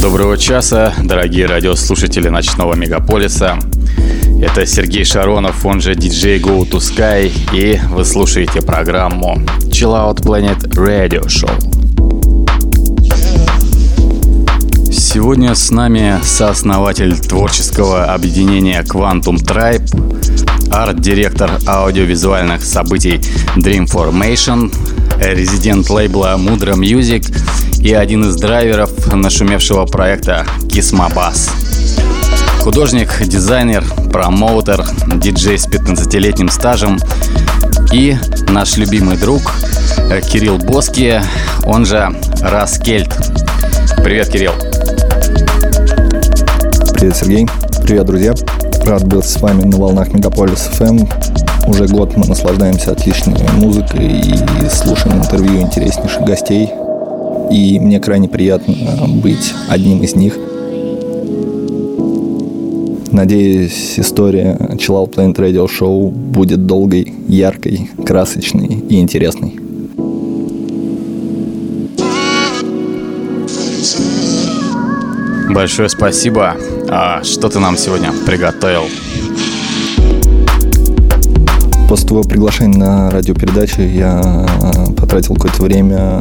Доброго часа, дорогие радиослушатели ночного мегаполиса. Это Сергей Шаронов, он же DJ Go to Sky, и вы слушаете программу Chill Out Planet Radio Show. Сегодня с нами сооснователь творческого объединения Quantum Tribe, арт-директор аудиовизуальных событий Dreamformation, резидент лейбла Mudra Music и один из драйверов нашумевшего проекта Кисмабас. Художник, дизайнер, промоутер, диджей с 15-летним стажем и наш любимый друг Кирилл Боски, он же Раскельт. Привет, Кирилл. Привет, Сергей. Привет, друзья. Рад быть с вами на волнах Мегаполис FM. Уже год мы наслаждаемся отличной музыкой и слушаем интервью интереснейших гостей и мне крайне приятно быть одним из них. Надеюсь, история Chill Out Planet Radio Show будет долгой, яркой, красочной и интересной. Большое спасибо. А что ты нам сегодня приготовил? После твоего приглашения на радиопередачу я потратил какое-то время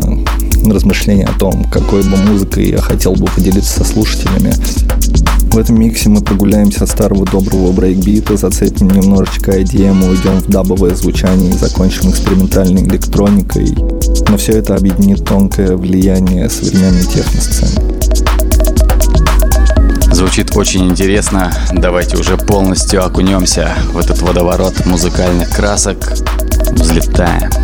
размышления о том, какой бы музыкой я хотел бы поделиться со слушателями. В этом миксе мы прогуляемся от старого доброго брейкбита, зацепим немножечко IDM, уйдем в дабовое звучание и закончим экспериментальной электроникой. Но все это объединит тонкое влияние современной техносцены. Звучит очень интересно. Давайте уже полностью окунемся в этот водоворот музыкальных красок. Взлетаем.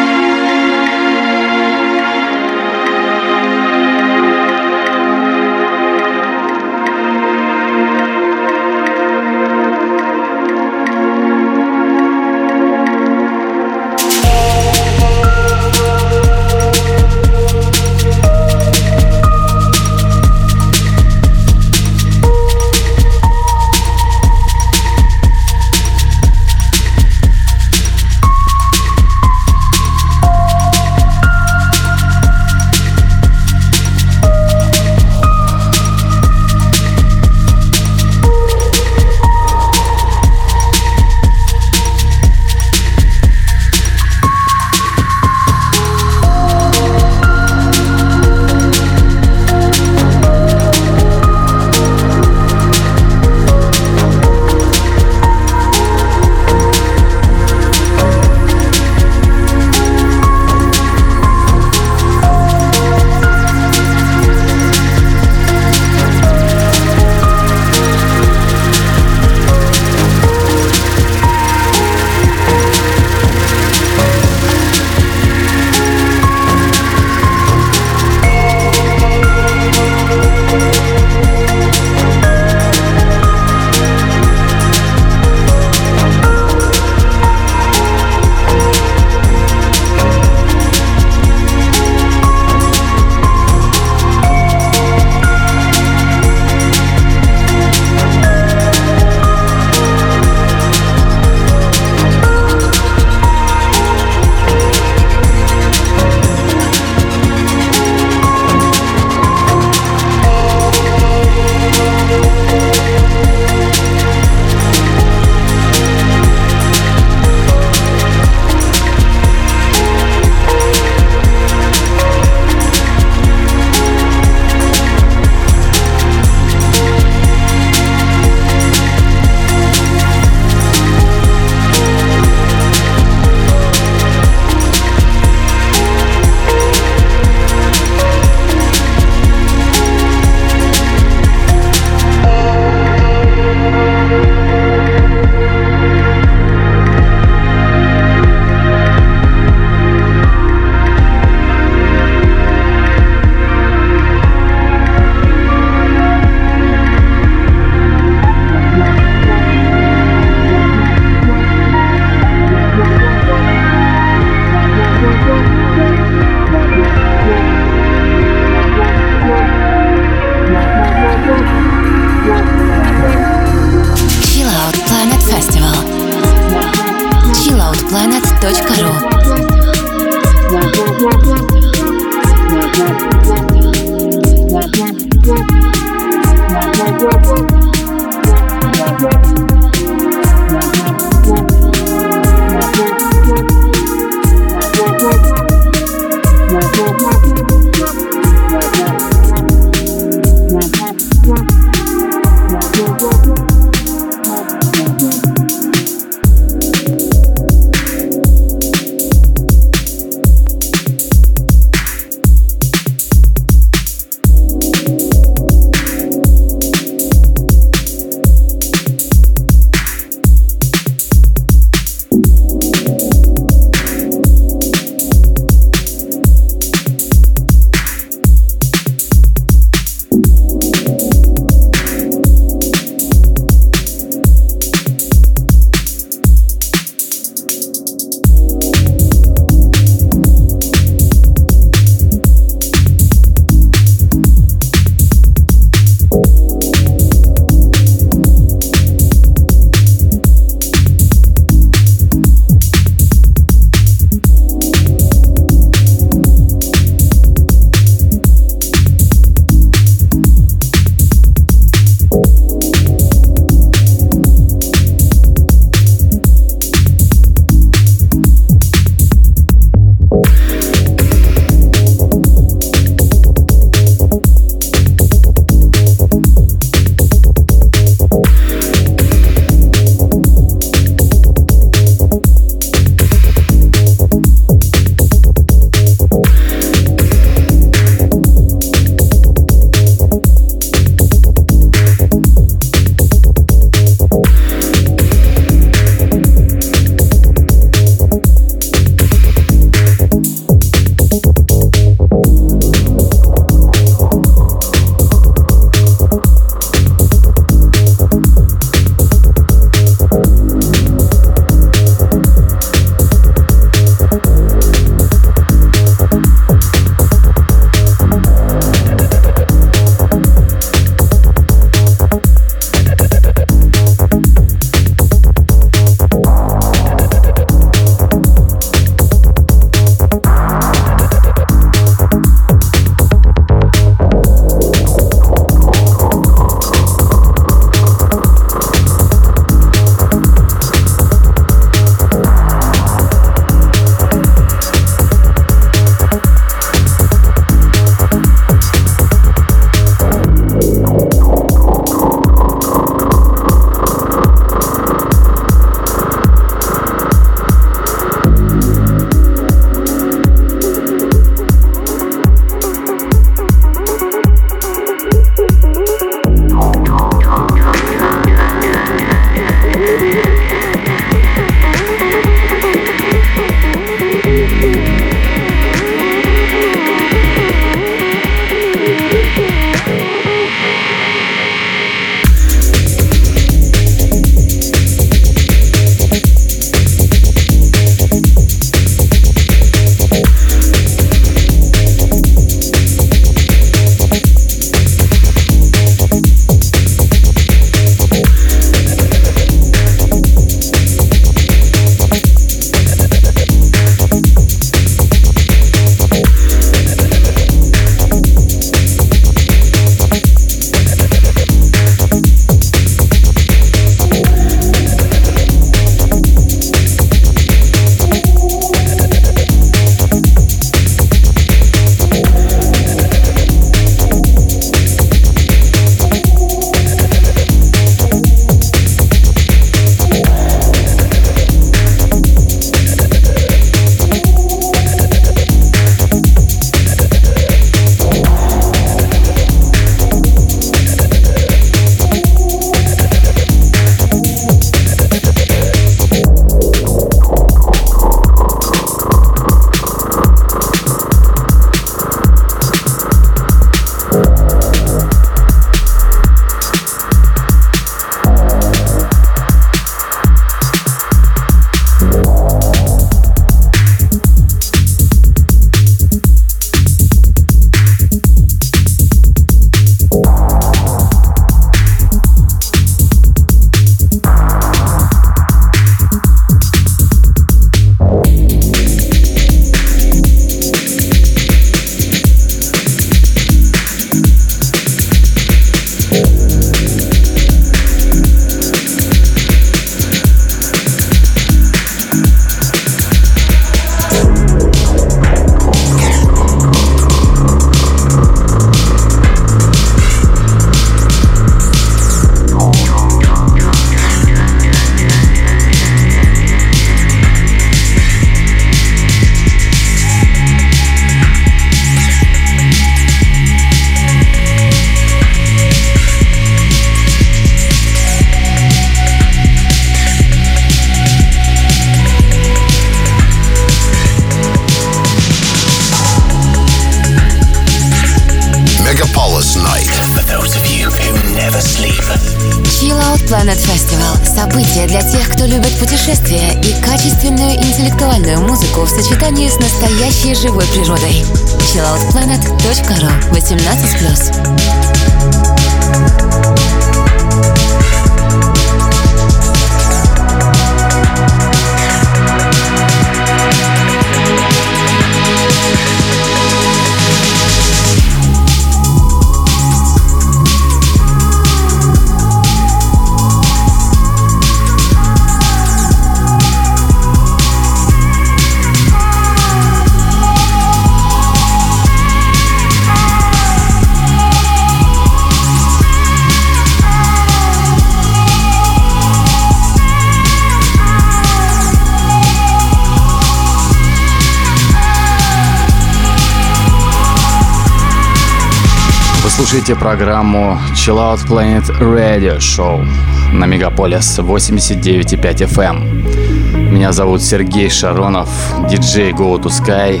Слушаете программу Chill Out Planet Radio Show на Мегаполис 89.5 FM. Меня зовут Сергей Шаронов, диджей Go to Sky.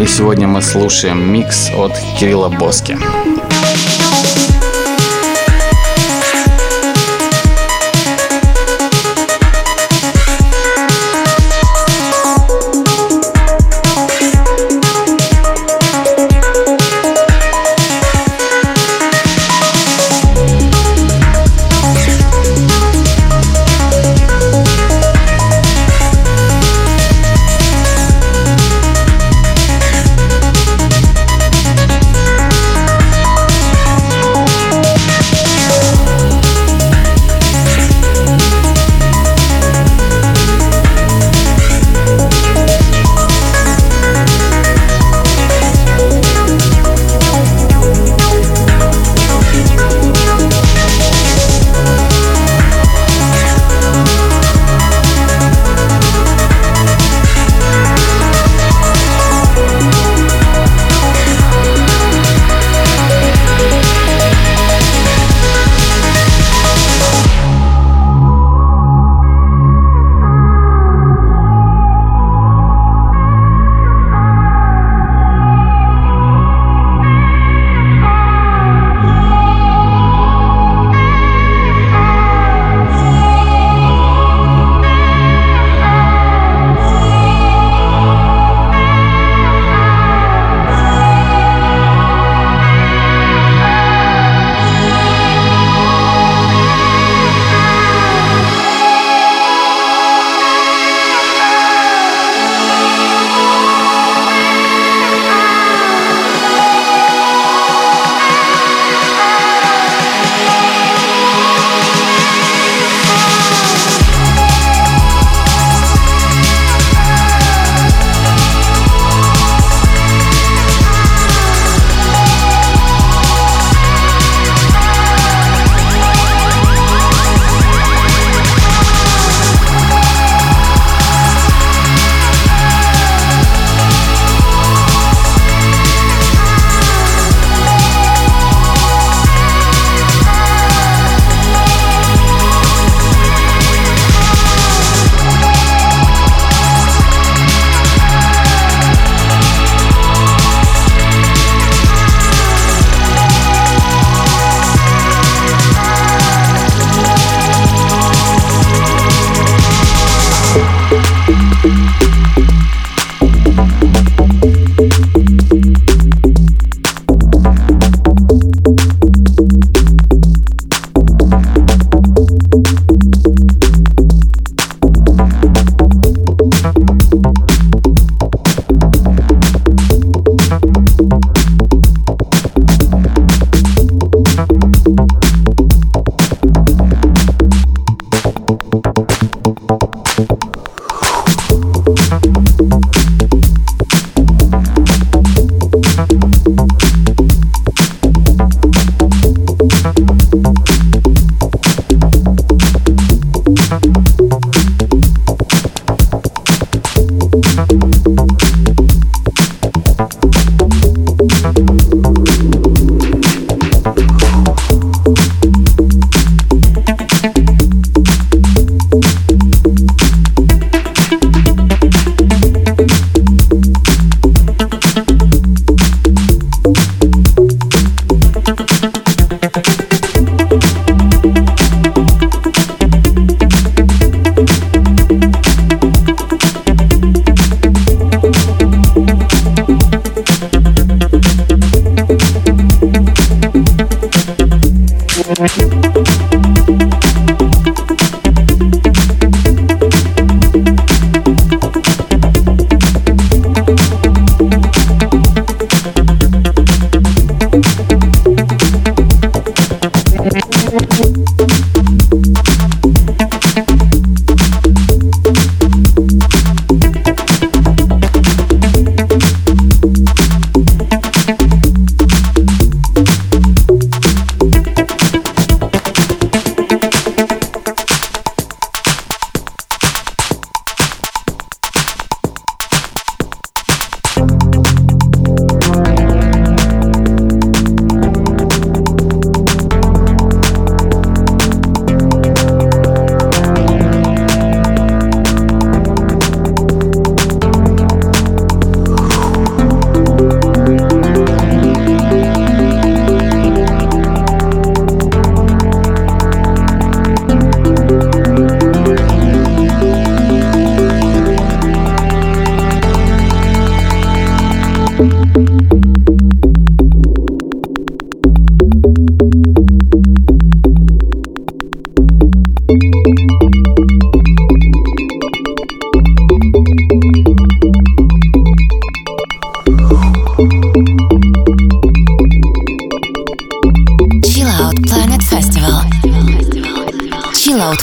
И сегодня мы слушаем микс от Кирилла Боски.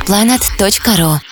chilloutplanet.ru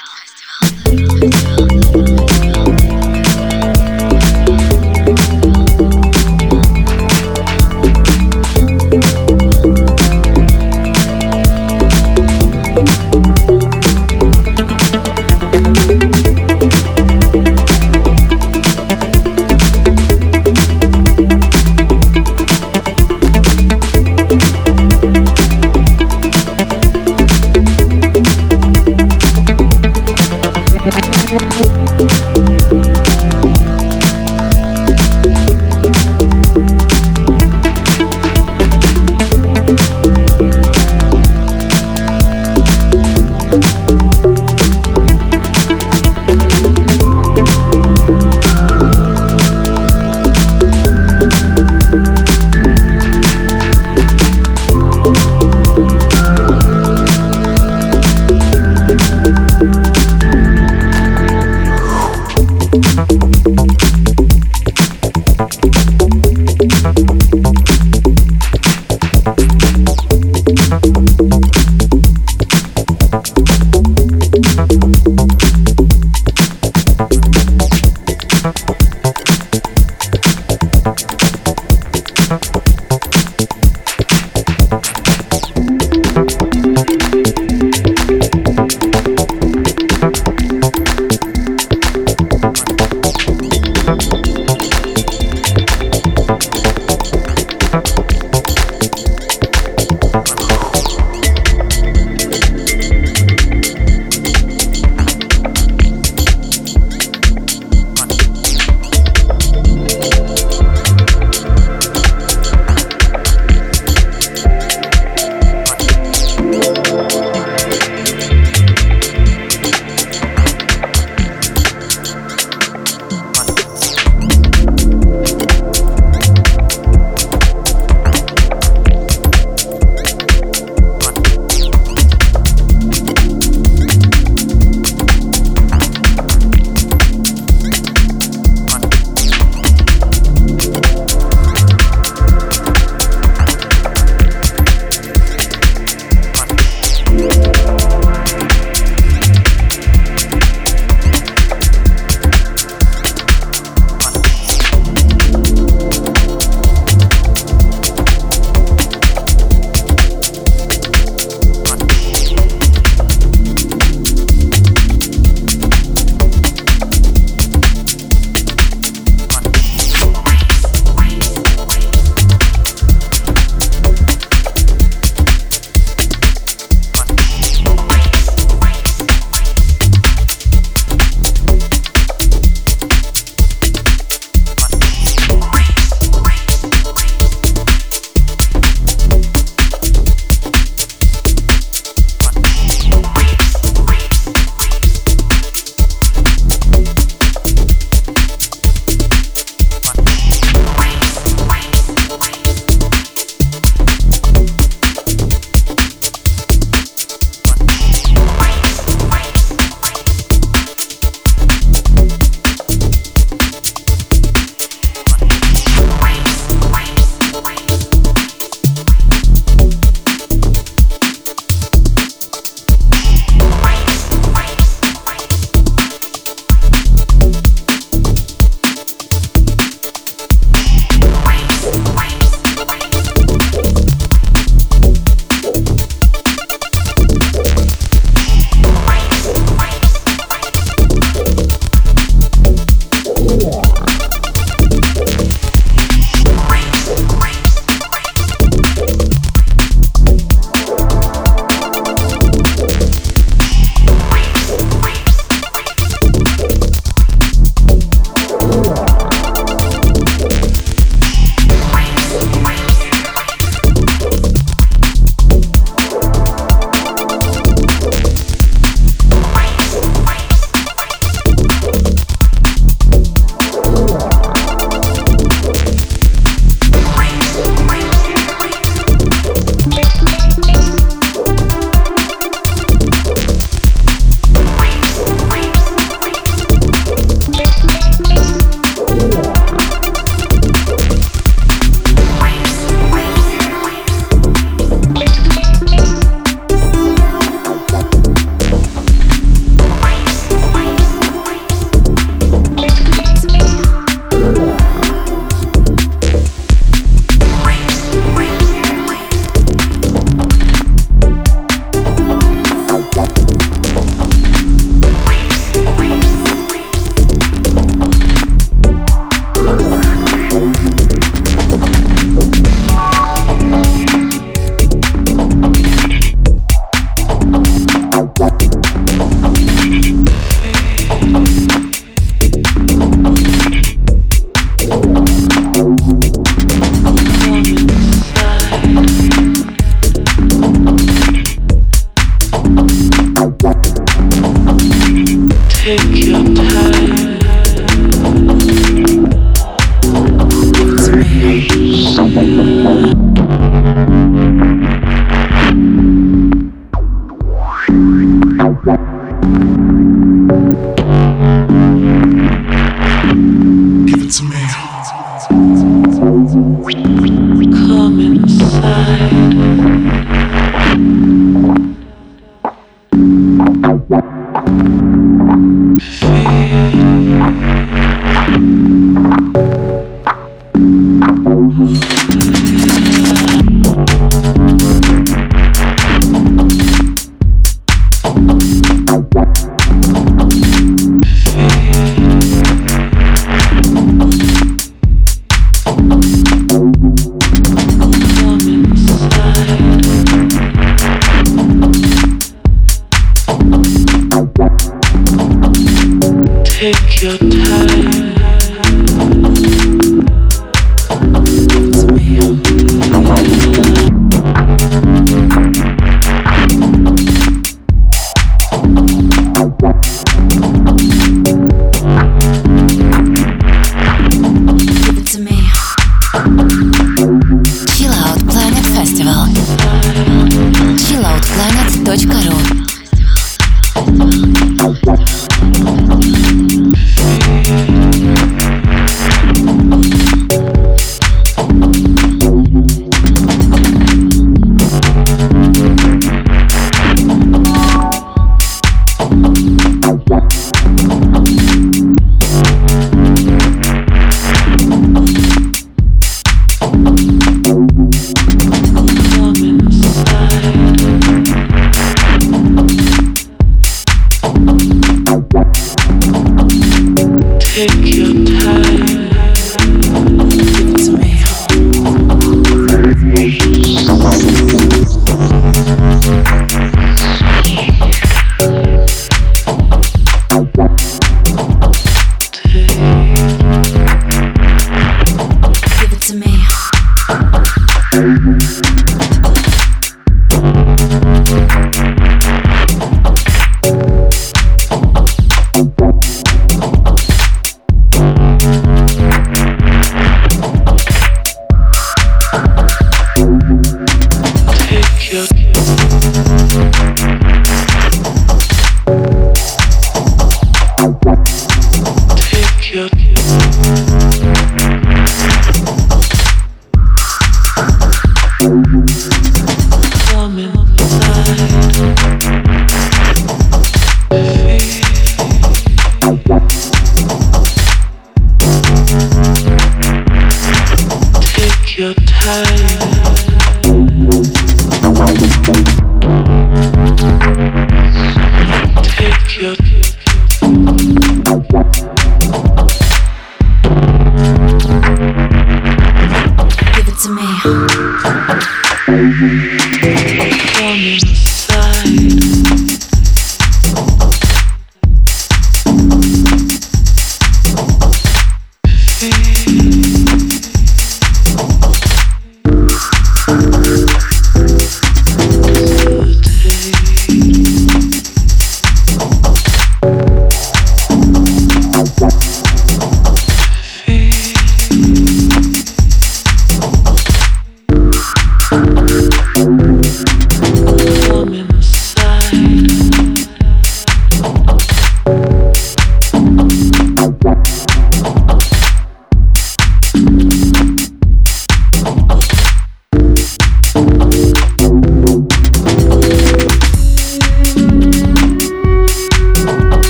time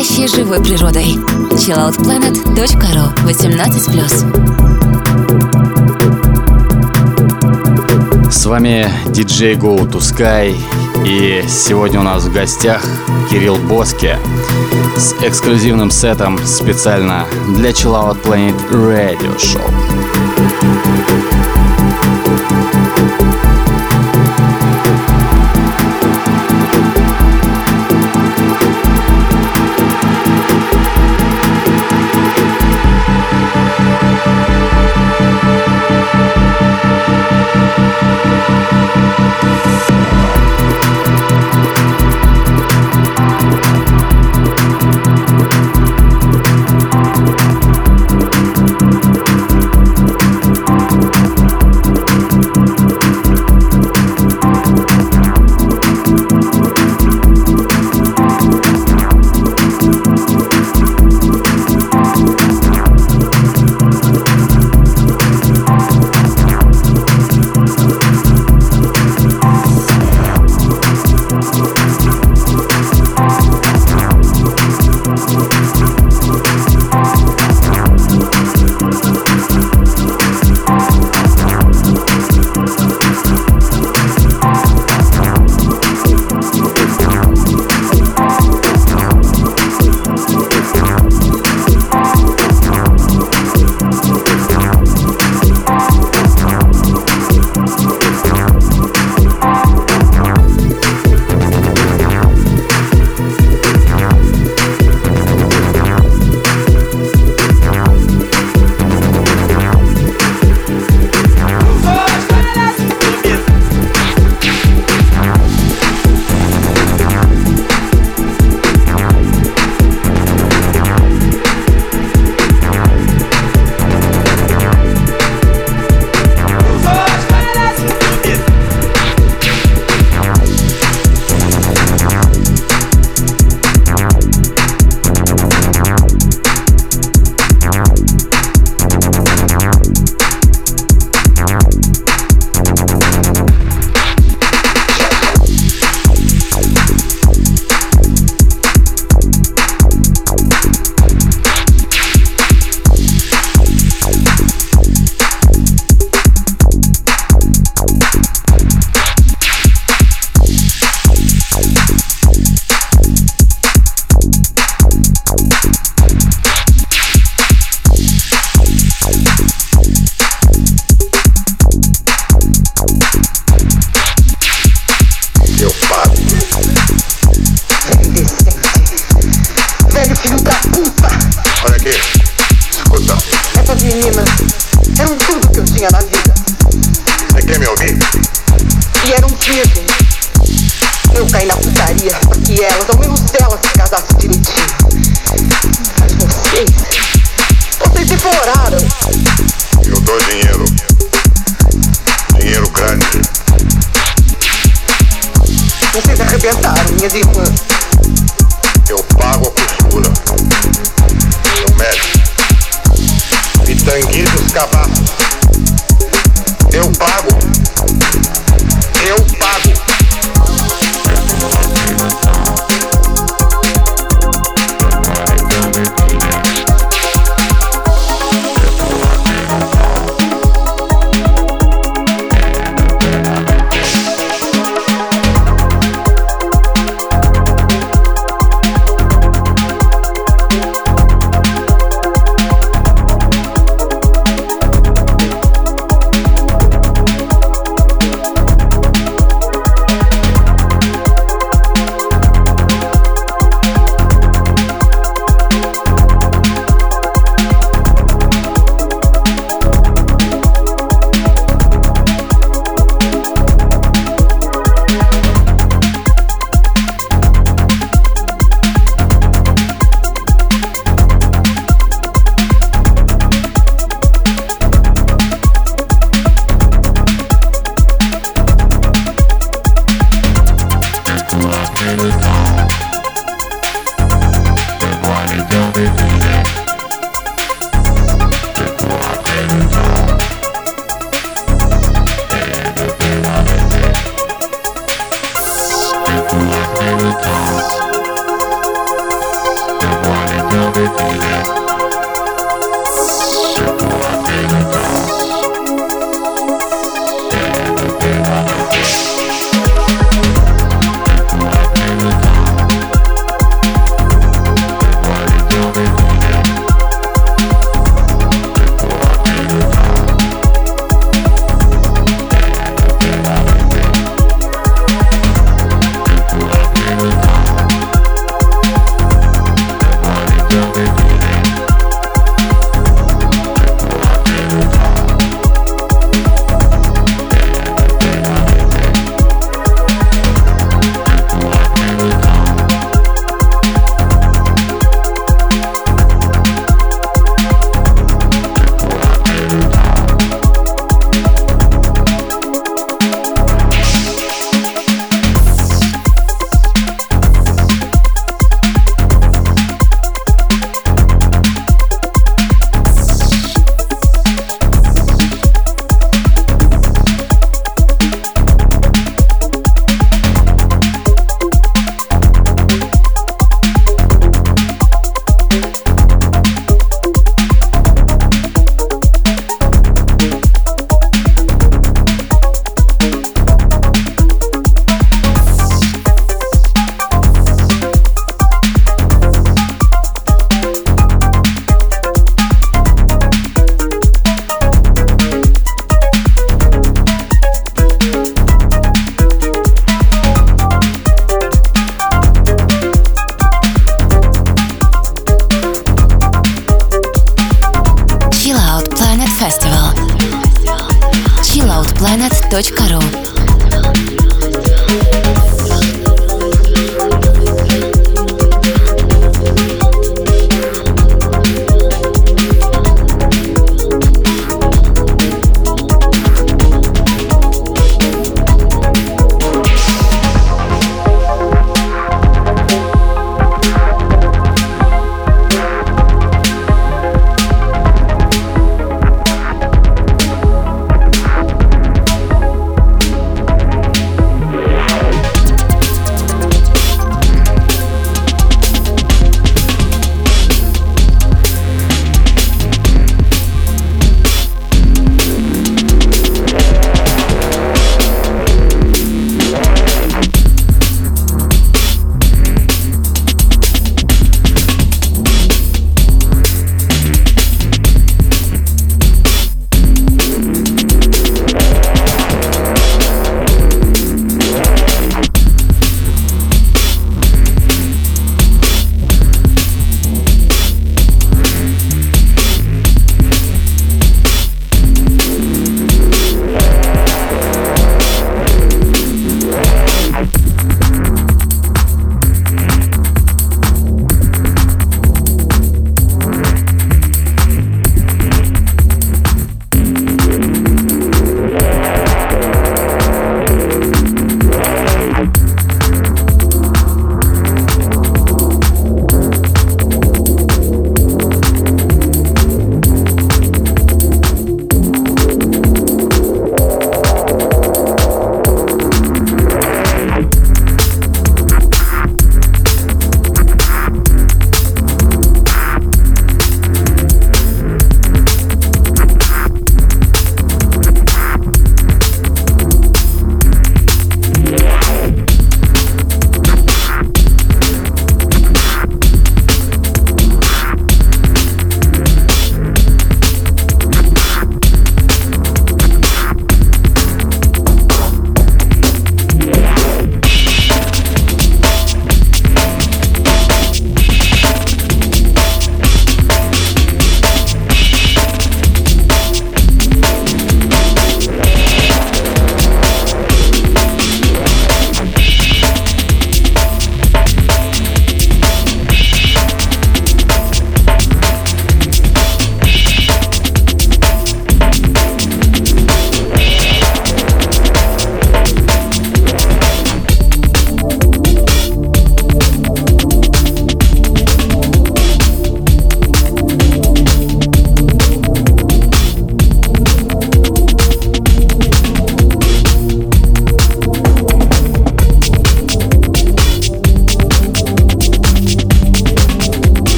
настоящей живой природой. chilloutplanet.ru 18+. С вами DJ Go to Sky и сегодня у нас в гостях Кирилл Боске с эксклюзивным сетом специально для Chill Out Planet Radio Show.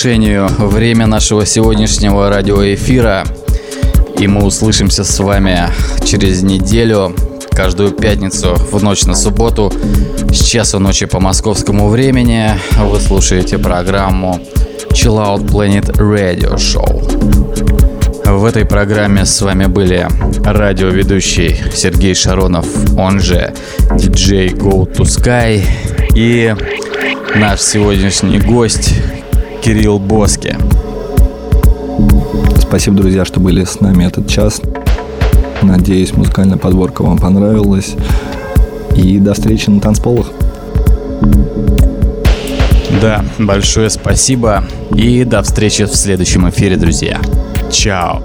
Завершению время нашего сегодняшнего радиоэфира. И мы услышимся с вами через неделю, каждую пятницу в ночь на субботу с часу ночи по московскому времени. Вы слушаете программу Chill Out Planet Radio Show. В этой программе с вами были радиоведущий Сергей Шаронов, он же DJ Go to Sky и наш сегодняшний гость Кирилл Боски. Спасибо, друзья, что были с нами этот час. Надеюсь, музыкальная подборка вам понравилась. И до встречи на танцполах. Да, большое спасибо и до встречи в следующем эфире, друзья. Чао.